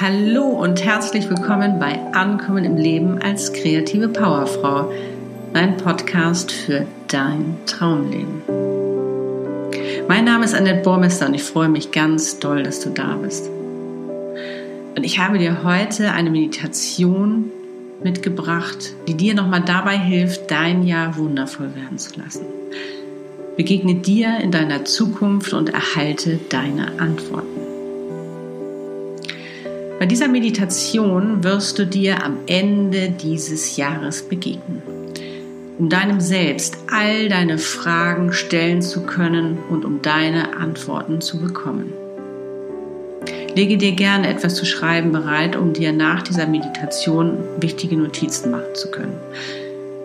Hallo und herzlich willkommen bei Ankommen im Leben als kreative Powerfrau, mein Podcast für dein Traumleben. Mein Name ist Annette Bormester und ich freue mich ganz doll, dass du da bist. Und ich habe dir heute eine Meditation mitgebracht, die dir nochmal dabei hilft, dein Jahr wundervoll werden zu lassen. Begegne dir in deiner Zukunft und erhalte deine Antworten. Bei dieser Meditation wirst du dir am Ende dieses Jahres begegnen, um deinem Selbst all deine Fragen stellen zu können und um deine Antworten zu bekommen. Lege dir gerne etwas zu schreiben bereit, um dir nach dieser Meditation wichtige Notizen machen zu können.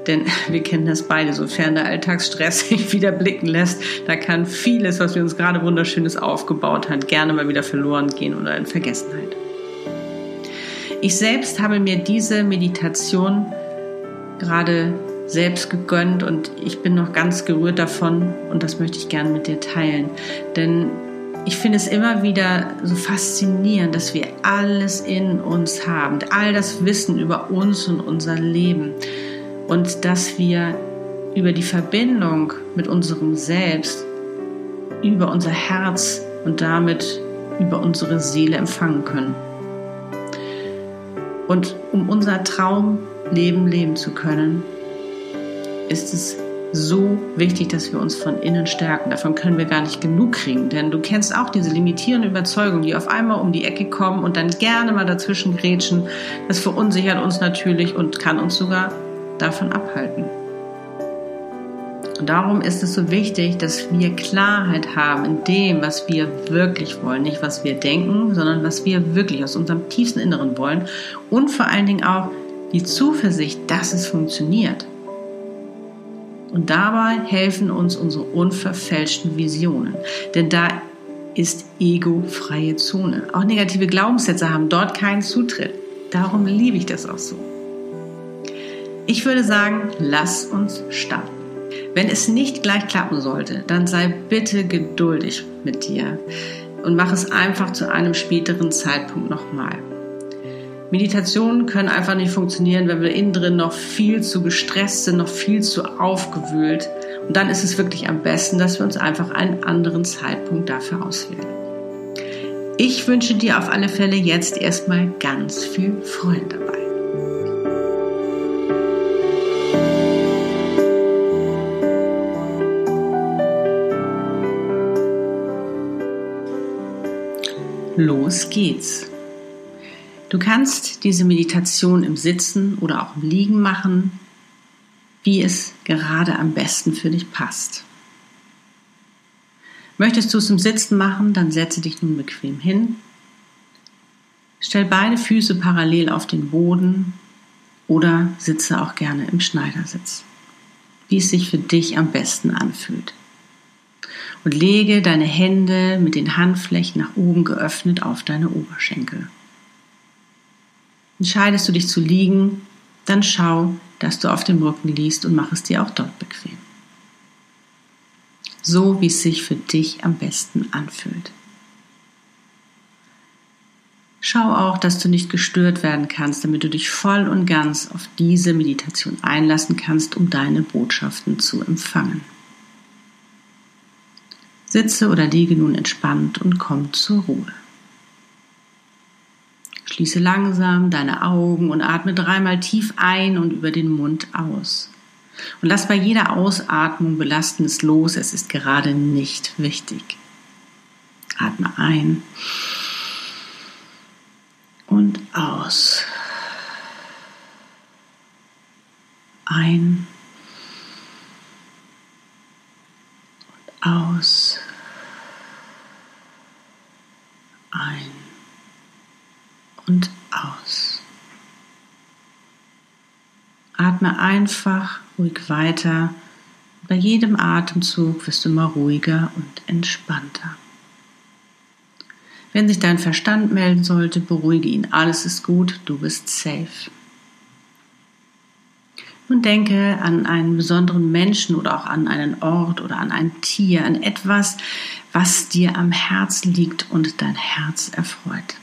Denn wir kennen das beide, sofern der Alltagsstress sich wieder blicken lässt, da kann vieles, was wir uns gerade wunderschönes aufgebaut haben, gerne mal wieder verloren gehen oder in Vergessenheit. Ich selbst habe mir diese Meditation gerade selbst gegönnt und ich bin noch ganz gerührt davon und das möchte ich gerne mit dir teilen. Denn ich finde es immer wieder so faszinierend, dass wir alles in uns haben, all das Wissen über uns und unser Leben und dass wir über die Verbindung mit unserem Selbst, über unser Herz und damit über unsere Seele empfangen können. Und um unser Traumleben leben zu können, ist es so wichtig, dass wir uns von innen stärken. Davon können wir gar nicht genug kriegen, denn du kennst auch diese limitierenden Überzeugungen, die auf einmal um die Ecke kommen und dann gerne mal dazwischen grätschen. Das verunsichert uns natürlich und kann uns sogar davon abhalten. Und darum ist es so wichtig, dass wir Klarheit haben in dem, was wir wirklich wollen. Nicht, was wir denken, sondern was wir wirklich aus unserem tiefsten Inneren wollen. Und vor allen Dingen auch die Zuversicht, dass es funktioniert. Und dabei helfen uns unsere unverfälschten Visionen. Denn da ist ego-freie Zone. Auch negative Glaubenssätze haben dort keinen Zutritt. Darum liebe ich das auch so. Ich würde sagen, lass uns starten. Wenn es nicht gleich klappen sollte, dann sei bitte geduldig mit dir und mach es einfach zu einem späteren Zeitpunkt nochmal. Meditationen können einfach nicht funktionieren, wenn wir innen drin noch viel zu gestresst sind, noch viel zu aufgewühlt. Und dann ist es wirklich am besten, dass wir uns einfach einen anderen Zeitpunkt dafür auswählen. Ich wünsche dir auf alle Fälle jetzt erstmal ganz viel Freude dabei. Los geht's. Du kannst diese Meditation im Sitzen oder auch im Liegen machen, wie es gerade am besten für dich passt. Möchtest du es im Sitzen machen, dann setze dich nun bequem hin. Stell beide Füße parallel auf den Boden oder sitze auch gerne im Schneidersitz, wie es sich für dich am besten anfühlt und lege deine Hände mit den Handflächen nach oben geöffnet auf deine Oberschenkel. Entscheidest du dich zu liegen, dann schau, dass du auf dem Rücken liegst und mach es dir auch dort bequem. So wie es sich für dich am besten anfühlt. Schau auch, dass du nicht gestört werden kannst, damit du dich voll und ganz auf diese Meditation einlassen kannst, um deine Botschaften zu empfangen. Sitze oder liege nun entspannt und komm zur Ruhe. Schließe langsam deine Augen und atme dreimal tief ein und über den Mund aus. Und lass bei jeder Ausatmung Belastendes los, es ist gerade nicht wichtig. Atme ein und aus. Ein und aus. ein und aus. Atme einfach ruhig weiter. Bei jedem Atemzug wirst du immer ruhiger und entspannter. Wenn sich dein Verstand melden sollte, beruhige ihn. Alles ist gut, du bist safe. Und denke an einen besonderen Menschen oder auch an einen Ort oder an ein Tier, an etwas, was dir am Herzen liegt und dein Herz erfreut.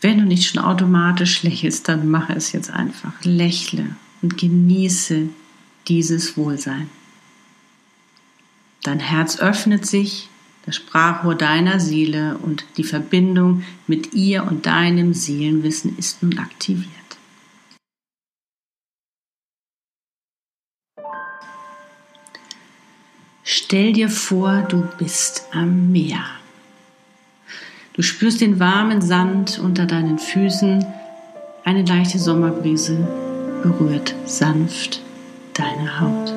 Wenn du nicht schon automatisch lächelst, dann mache es jetzt einfach. Lächle und genieße dieses Wohlsein. Dein Herz öffnet sich, das Sprachrohr deiner Seele und die Verbindung mit ihr und deinem Seelenwissen ist nun aktiviert. Stell dir vor, du bist am Meer. Du spürst den warmen Sand unter deinen Füßen, eine leichte Sommerbrise berührt sanft deine Haut.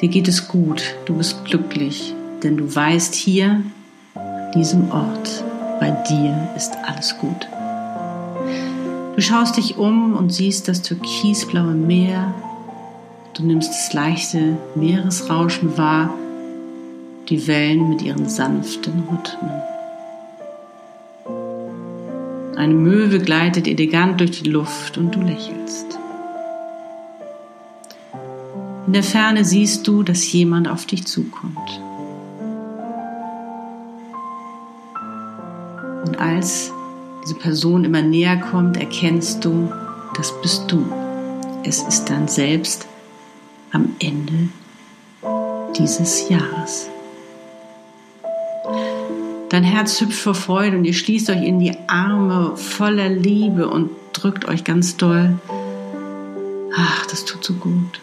Dir geht es gut, du bist glücklich, denn du weißt hier, an diesem Ort, bei dir ist alles gut. Du schaust dich um und siehst das türkisblaue Meer. Du nimmst das leichte Meeresrauschen wahr, die Wellen mit ihren sanften Rhythmen. Eine Möwe gleitet elegant durch die Luft und du lächelst. In der Ferne siehst du, dass jemand auf dich zukommt. Und als diese Person immer näher kommt, erkennst du, das bist du. Es ist dann selbst am Ende dieses Jahres. Dein Herz hüpft vor Freude und ihr schließt euch in die Arme voller Liebe und drückt euch ganz doll. Ach, das tut so gut.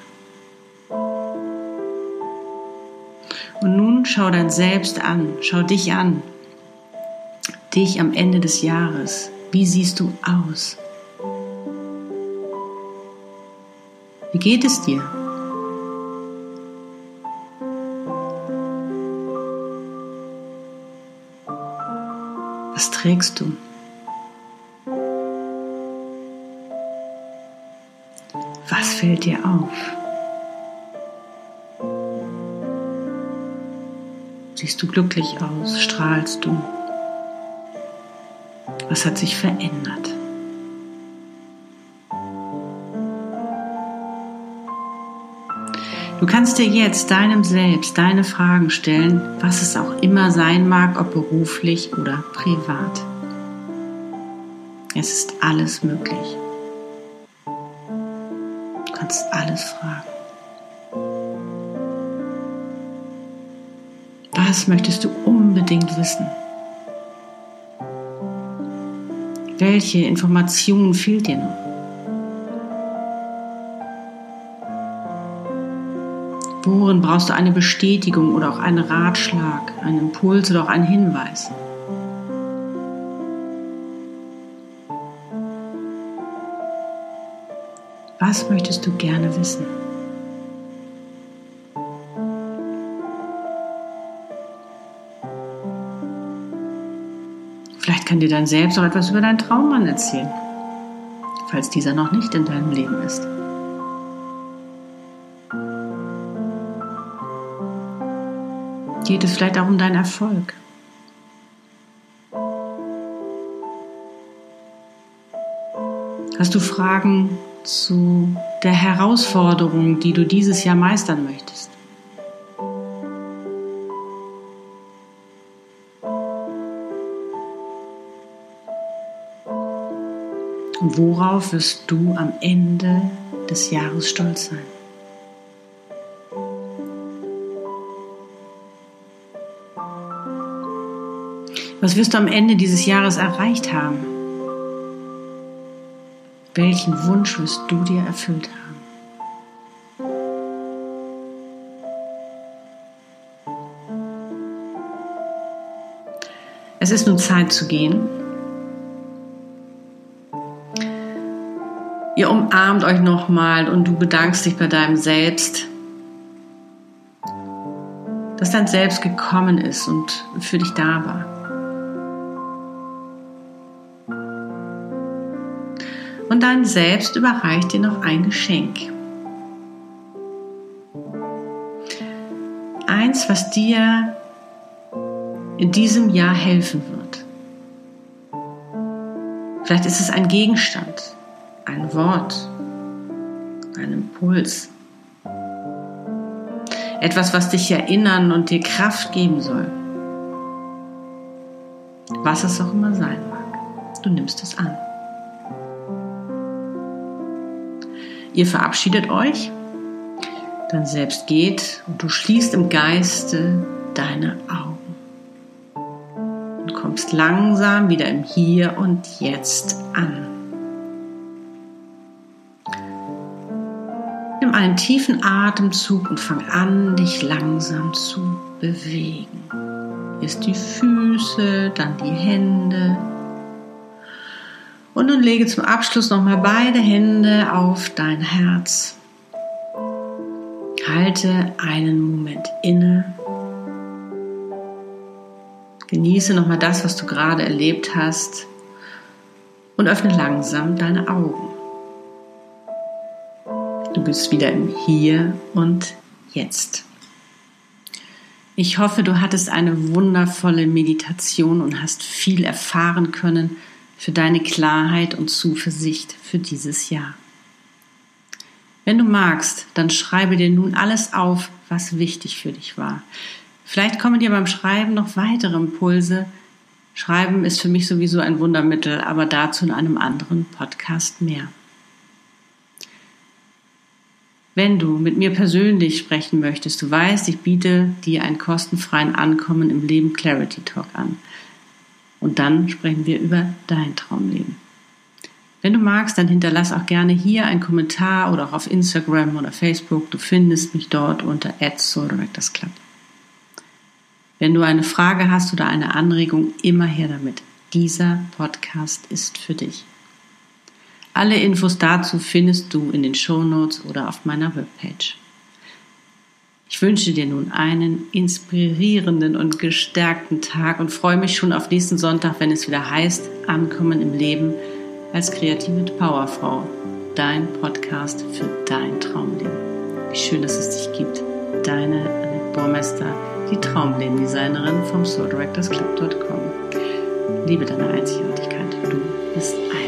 Und nun schau dein Selbst an, schau dich an. Dich am Ende des Jahres. Wie siehst du aus? Wie geht es dir? Trägst du? Was fällt dir auf? Siehst du glücklich aus? Strahlst du? Was hat sich verändert? Du kannst dir jetzt deinem Selbst deine Fragen stellen, was es auch immer sein mag, ob beruflich oder privat. Es ist alles möglich. Du kannst alles fragen. Was möchtest du unbedingt wissen? Welche Information fehlt dir noch? Worin brauchst du eine Bestätigung oder auch einen Ratschlag, einen Impuls oder auch einen Hinweis? Was möchtest du gerne wissen? Vielleicht kann dir dein Selbst auch etwas über deinen Traummann erzählen, falls dieser noch nicht in deinem Leben ist. Geht es vielleicht auch um deinen Erfolg. Hast du Fragen zu der Herausforderung, die du dieses Jahr meistern möchtest? Und worauf wirst du am Ende des Jahres stolz sein? Was wirst du am Ende dieses Jahres erreicht haben? Welchen Wunsch wirst du dir erfüllt haben? Es ist nun Zeit zu gehen. Ihr umarmt euch nochmal und du bedankst dich bei deinem Selbst, dass dein Selbst gekommen ist und für dich da war. Und dein Selbst überreicht dir noch ein Geschenk. Eins, was dir in diesem Jahr helfen wird. Vielleicht ist es ein Gegenstand, ein Wort, ein Impuls. Etwas, was dich erinnern und dir Kraft geben soll. Was es auch immer sein mag. Du nimmst es an. Ihr verabschiedet euch, dann selbst geht und du schließt im Geiste deine Augen und kommst langsam wieder im Hier und Jetzt an. Nimm einen tiefen Atemzug und fang an, dich langsam zu bewegen. Erst die Füße, dann die Hände. Und nun lege zum Abschluss nochmal beide Hände auf dein Herz. Halte einen Moment inne. Genieße nochmal das, was du gerade erlebt hast. Und öffne langsam deine Augen. Du bist wieder im Hier und Jetzt. Ich hoffe, du hattest eine wundervolle Meditation und hast viel erfahren können für deine Klarheit und Zuversicht für dieses Jahr. Wenn du magst, dann schreibe dir nun alles auf, was wichtig für dich war. Vielleicht kommen dir beim Schreiben noch weitere Impulse. Schreiben ist für mich sowieso ein Wundermittel, aber dazu in einem anderen Podcast mehr. Wenn du mit mir persönlich sprechen möchtest, du weißt, ich biete dir einen kostenfreien Ankommen im Leben Clarity Talk an. Und dann sprechen wir über dein Traumleben. Wenn du magst, dann hinterlass auch gerne hier einen Kommentar oder auch auf Instagram oder Facebook. Du findest mich dort unter Club. Wenn du eine Frage hast oder eine Anregung, immer her damit. Dieser Podcast ist für dich. Alle Infos dazu findest du in den Shownotes oder auf meiner Webpage. Ich wünsche dir nun einen inspirierenden und gestärkten Tag und freue mich schon auf nächsten Sonntag, wenn es wieder heißt Ankommen im Leben als kreative Powerfrau. Dein Podcast für dein Traumleben. Wie schön, dass es dich gibt. Deine Annette Bormester, die Traumlebendesignerin vom SoulDirectorsClub.com. Liebe deine Einzigartigkeit. Du bist ein